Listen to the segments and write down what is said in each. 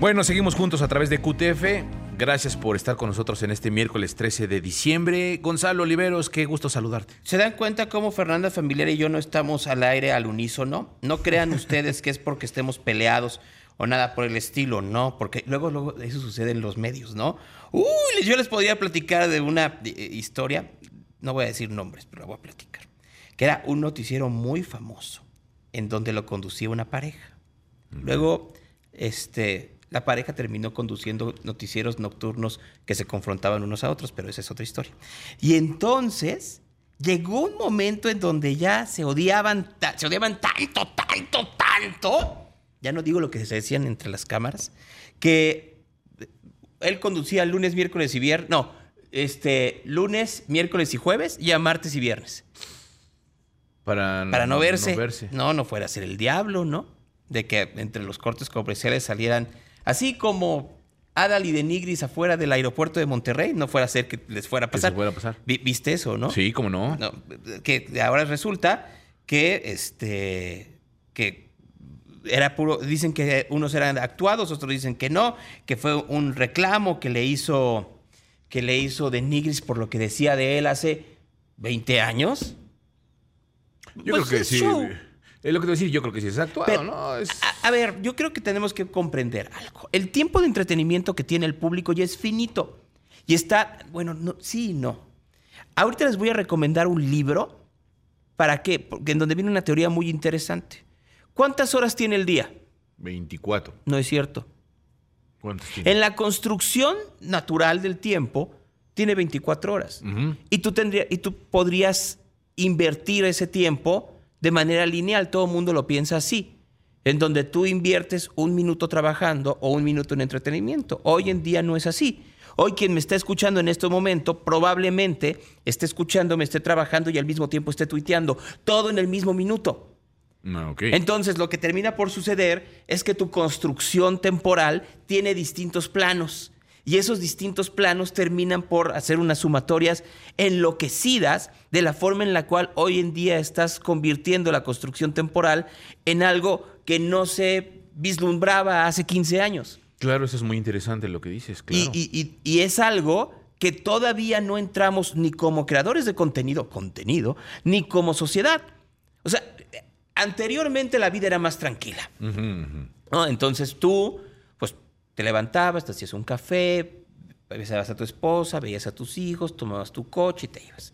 Bueno, seguimos juntos a través de QTF. Gracias por estar con nosotros en este miércoles 13 de diciembre. Gonzalo Oliveros, qué gusto saludarte. ¿Se dan cuenta cómo Fernanda Familiar y yo no estamos al aire al unísono? No crean ustedes que es porque estemos peleados o nada por el estilo, no, porque luego, luego eso sucede en los medios, ¿no? Uy, yo les podría platicar de una eh, historia, no voy a decir nombres, pero la voy a platicar, que era un noticiero muy famoso, en donde lo conducía una pareja. Luego, este, la pareja terminó conduciendo noticieros nocturnos que se confrontaban unos a otros, pero esa es otra historia. Y entonces llegó un momento en donde ya se odiaban, se odiaban tanto, tanto, tanto. Ya no digo lo que se decían entre las cámaras, que él conducía lunes, miércoles y viernes. No, este, lunes, miércoles y jueves, y a martes y viernes. Para, Para no, verse. no verse. No, no fuera a ser el diablo, ¿no? De que entre los cortes comerciales salieran Así como Adal y Denigris afuera del aeropuerto de Monterrey, no fuera a ser que les fuera a pasar. Que fuera a pasar. ¿Viste eso, no? Sí, cómo no? Que ahora resulta que este que era puro, dicen que unos eran actuados, otros dicen que no, que fue un reclamo que le hizo que le hizo Denigris por lo que decía de él hace 20 años. Yo creo pues que sí. Es lo que te voy a decir, yo creo que sí es actuado, ¿no? A, ver, yo creo que tenemos que comprender algo. El tiempo de entretenimiento que tiene el público ya es finito. Y está, bueno, no, sí y no. Ahorita les voy a recomendar un libro. ¿Para qué? Porque en donde viene una teoría muy interesante. ¿Cuántas horas tiene el día? 24. No es cierto. ¿Cuántas tiene? En la construcción natural del tiempo tiene 24 horas. y, tú tendría, y tú podrías invertir ese tiempo de manera lineal, todo el mundo lo piensa así, en donde tú inviertes un minuto trabajando o un minuto en entretenimiento. Hoy en día no es así. Hoy quien me está escuchando en este momento probablemente esté escuchando, me esté trabajando y al mismo tiempo esté tuiteando, todo en el mismo minuto. Ah, Entonces lo que termina por suceder es que tu construcción temporal tiene distintos planos y esos distintos planos terminan por hacer unas sumatorias enloquecidas de la forma en la cual hoy en día estás convirtiendo la construcción temporal en algo que no se vislumbraba hace 15 años. Claro, eso es muy interesante lo que dices, claro. Y, es algo que todavía no entramos ni como creadores de contenido, contenido, ni como sociedad. O sea, anteriormente la vida era más tranquila. Entonces tú te levantabas, te hacías un café, besabas a tu esposa, veías a tus hijos, tomabas tu coche y te ibas.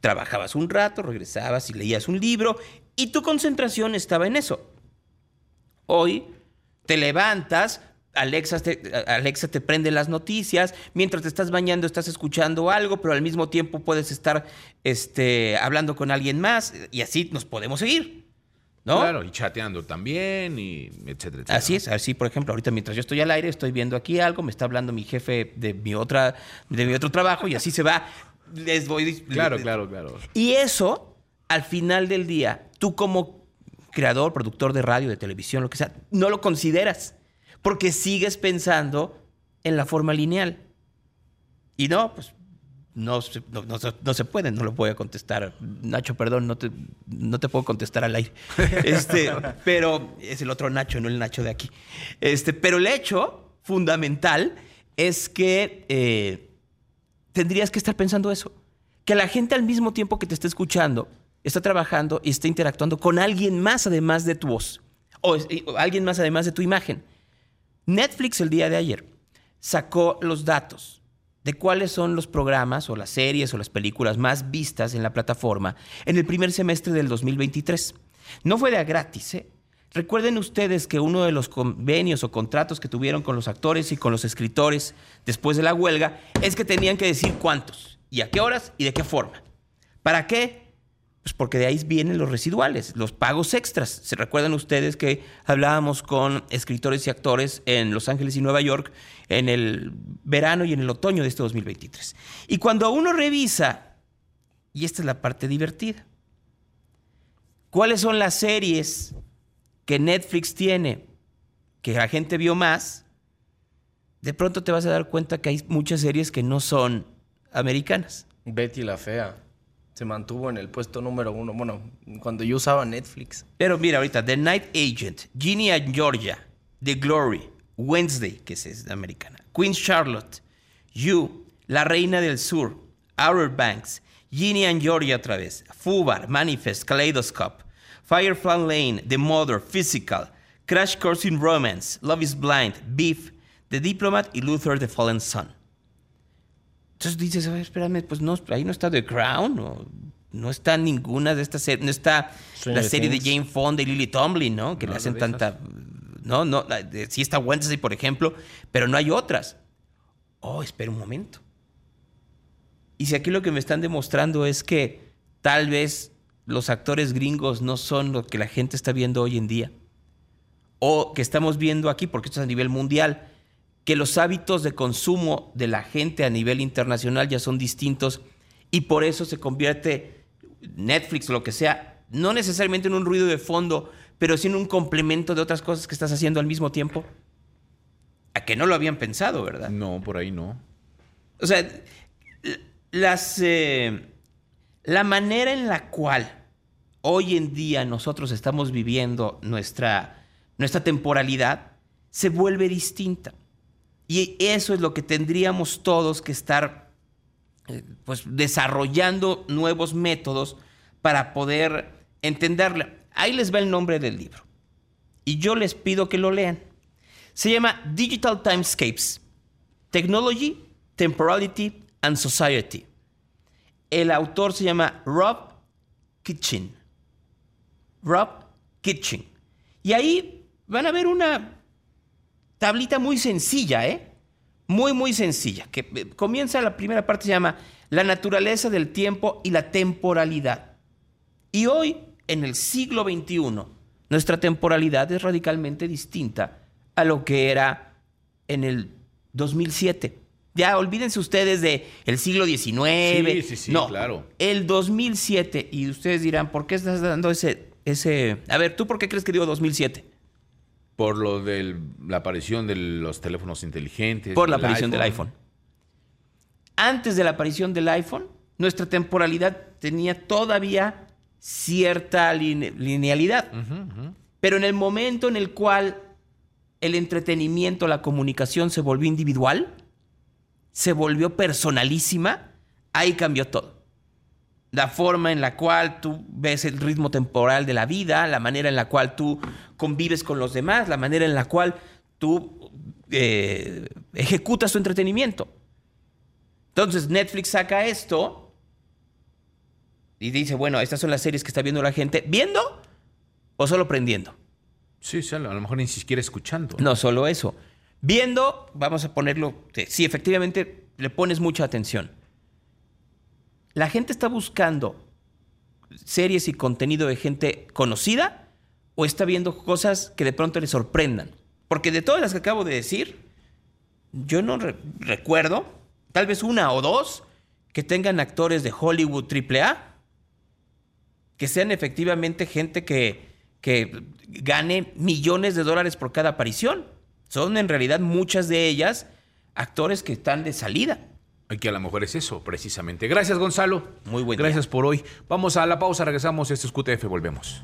Trabajabas un rato, regresabas y leías un libro y tu concentración estaba en eso. Hoy te levantas, Alexa te, Alexa te prende las noticias, mientras te estás bañando estás escuchando algo, pero al mismo tiempo puedes estar este, hablando con alguien más y así nos podemos seguir. Claro, y chateando también, y etcétera, etcétera. Así es, así por ejemplo, ahorita mientras yo estoy al aire, estoy viendo aquí algo, me está hablando mi jefe de mi otra, de mi otro trabajo, y así se va. Les voy. Claro, claro, claro. Y eso, al final del día, tú como creador, productor de radio, de televisión, lo que sea, no lo consideras. Porque sigues pensando en la forma lineal. Y no, pues no se, no, se puede, no lo voy a contestar. Nacho, perdón, no te, no te puedo contestar al aire. Este, pero es el otro Nacho, no el Nacho de aquí. Este, pero el hecho fundamental es que eh, tendrías que estar pensando eso. Que la gente al mismo tiempo que te está escuchando, está trabajando y está interactuando con alguien más además de tu voz. o alguien más además de tu imagen. Netflix el día de ayer sacó los datos de cuáles son los programas o las series o las películas más vistas en la plataforma en el primer semestre del 2023. No fue de a gratis, ¿eh? Recuerden ustedes que uno de los convenios o contratos que tuvieron con los actores y con los escritores después de la huelga es que tenían que decir cuántos y a qué horas y de qué forma. ¿Para qué? Pues porque de ahí vienen los residuales, los pagos extras. ¿Se recuerdan ustedes que hablábamos con escritores y actores en Los Ángeles y Nueva York en el verano y en el otoño de este 2023? Y cuando uno revisa, y esta es la parte divertida, ¿cuáles son las series que Netflix tiene que la gente vio más? De pronto te vas a dar cuenta que hay muchas series que no son americanas. Betty la Fea se mantuvo en el puesto número uno. Bueno, cuando yo usaba Netflix. Pero mira, ahorita, The Night Agent, Ginny and Georgia, The Glory, Wednesday, que es americana, Queen Charlotte, You, La Reina del Sur, Outer Banks, Ginny and Georgia otra vez, Fubar, Manifest, Kaleidoscope, Firefly Lane, The Mother, Physical, Crash Course in Romance, Love is Blind, Beef, The Diplomat y Luther the Fallen Son. Entonces dices, a ver, espérame, pues no, ahí no está The Crown, no, no está ninguna de estas series, no está la serie de Jane Fonda y Lily Tomlin, ¿no? Que le hacen tanta... No, no, sí está Wednesday, por ejemplo, pero no hay otras. Oh, espera un momento. Y si aquí lo que me están demostrando es que tal vez los actores gringos no son lo que la gente está viendo hoy en día, o que estamos viendo aquí, porque esto es a nivel mundial, que los hábitos de consumo de la gente a nivel internacional ya son distintos y por eso se convierte Netflix o lo que sea, no necesariamente en un ruido de fondo, pero sí en un complemento de otras cosas que estás haciendo al mismo tiempo. A que no lo habían pensado, ¿verdad? No, por ahí no. O sea, las, eh, la manera en la cual hoy en día nosotros estamos viviendo nuestra, nuestra temporalidad se vuelve distinta. Y eso es lo que tendríamos todos que estar eh, pues, desarrollando nuevos métodos para poder entenderla. Ahí les va el nombre del libro. Y yo les pido que lo lean. Se llama Digital Timescapes, Technology, Temporality and Society. El autor se llama Rob Kitchen. Rob Kitchen. Y ahí van a ver una tablita muy sencilla, ¿eh? Muy, muy sencilla. Que eh, comienza la primera parte, se llama La naturaleza del tiempo y la temporalidad. Y hoy, en el siglo XXI, nuestra temporalidad es radicalmente distinta a lo que era en el 2007. Ya olvídense ustedes de el siglo XIX. Sí, sí, sí, no, claro. El 2007 y ustedes dirán, ¿por qué estás dando ese ese A ver, ¿tú por qué crees que digo 2007? Por lo de la aparición de los teléfonos inteligentes. Por la aparición del iPhone. Antes de la aparición del iPhone, nuestra temporalidad tenía todavía cierta linealidad. Pero en el momento en el cual el entretenimiento, la comunicación se volvió individual, se volvió personalísima, ahí cambió todo. La forma en la cual tú ves el ritmo temporal de la vida, la manera en la cual tú convives con los demás, la manera en la cual tú eh, ejecutas tu entretenimiento. Entonces Netflix saca esto y dice, bueno, estas son las series que está viendo la gente, ¿viendo o solo prendiendo? Sí, a lo mejor ni siquiera escuchando. No, solo eso. Viendo, vamos a ponerlo, sí, efectivamente le pones mucha atención. La gente está buscando series y contenido de gente conocida o está viendo cosas que de pronto le sorprendan. Porque de todas las que acabo de decir, yo no recuerdo, tal vez una o dos, que tengan actores de Hollywood AAA, que sean efectivamente gente que, que gane millones de dólares por cada aparición. Son en realidad muchas de ellas actores que están de salida. Y que a lo mejor es eso, precisamente. Gracias, Gonzalo. Muy buen Gracias por hoy. Vamos a la pausa, regresamos. Esto es QTF, volvemos.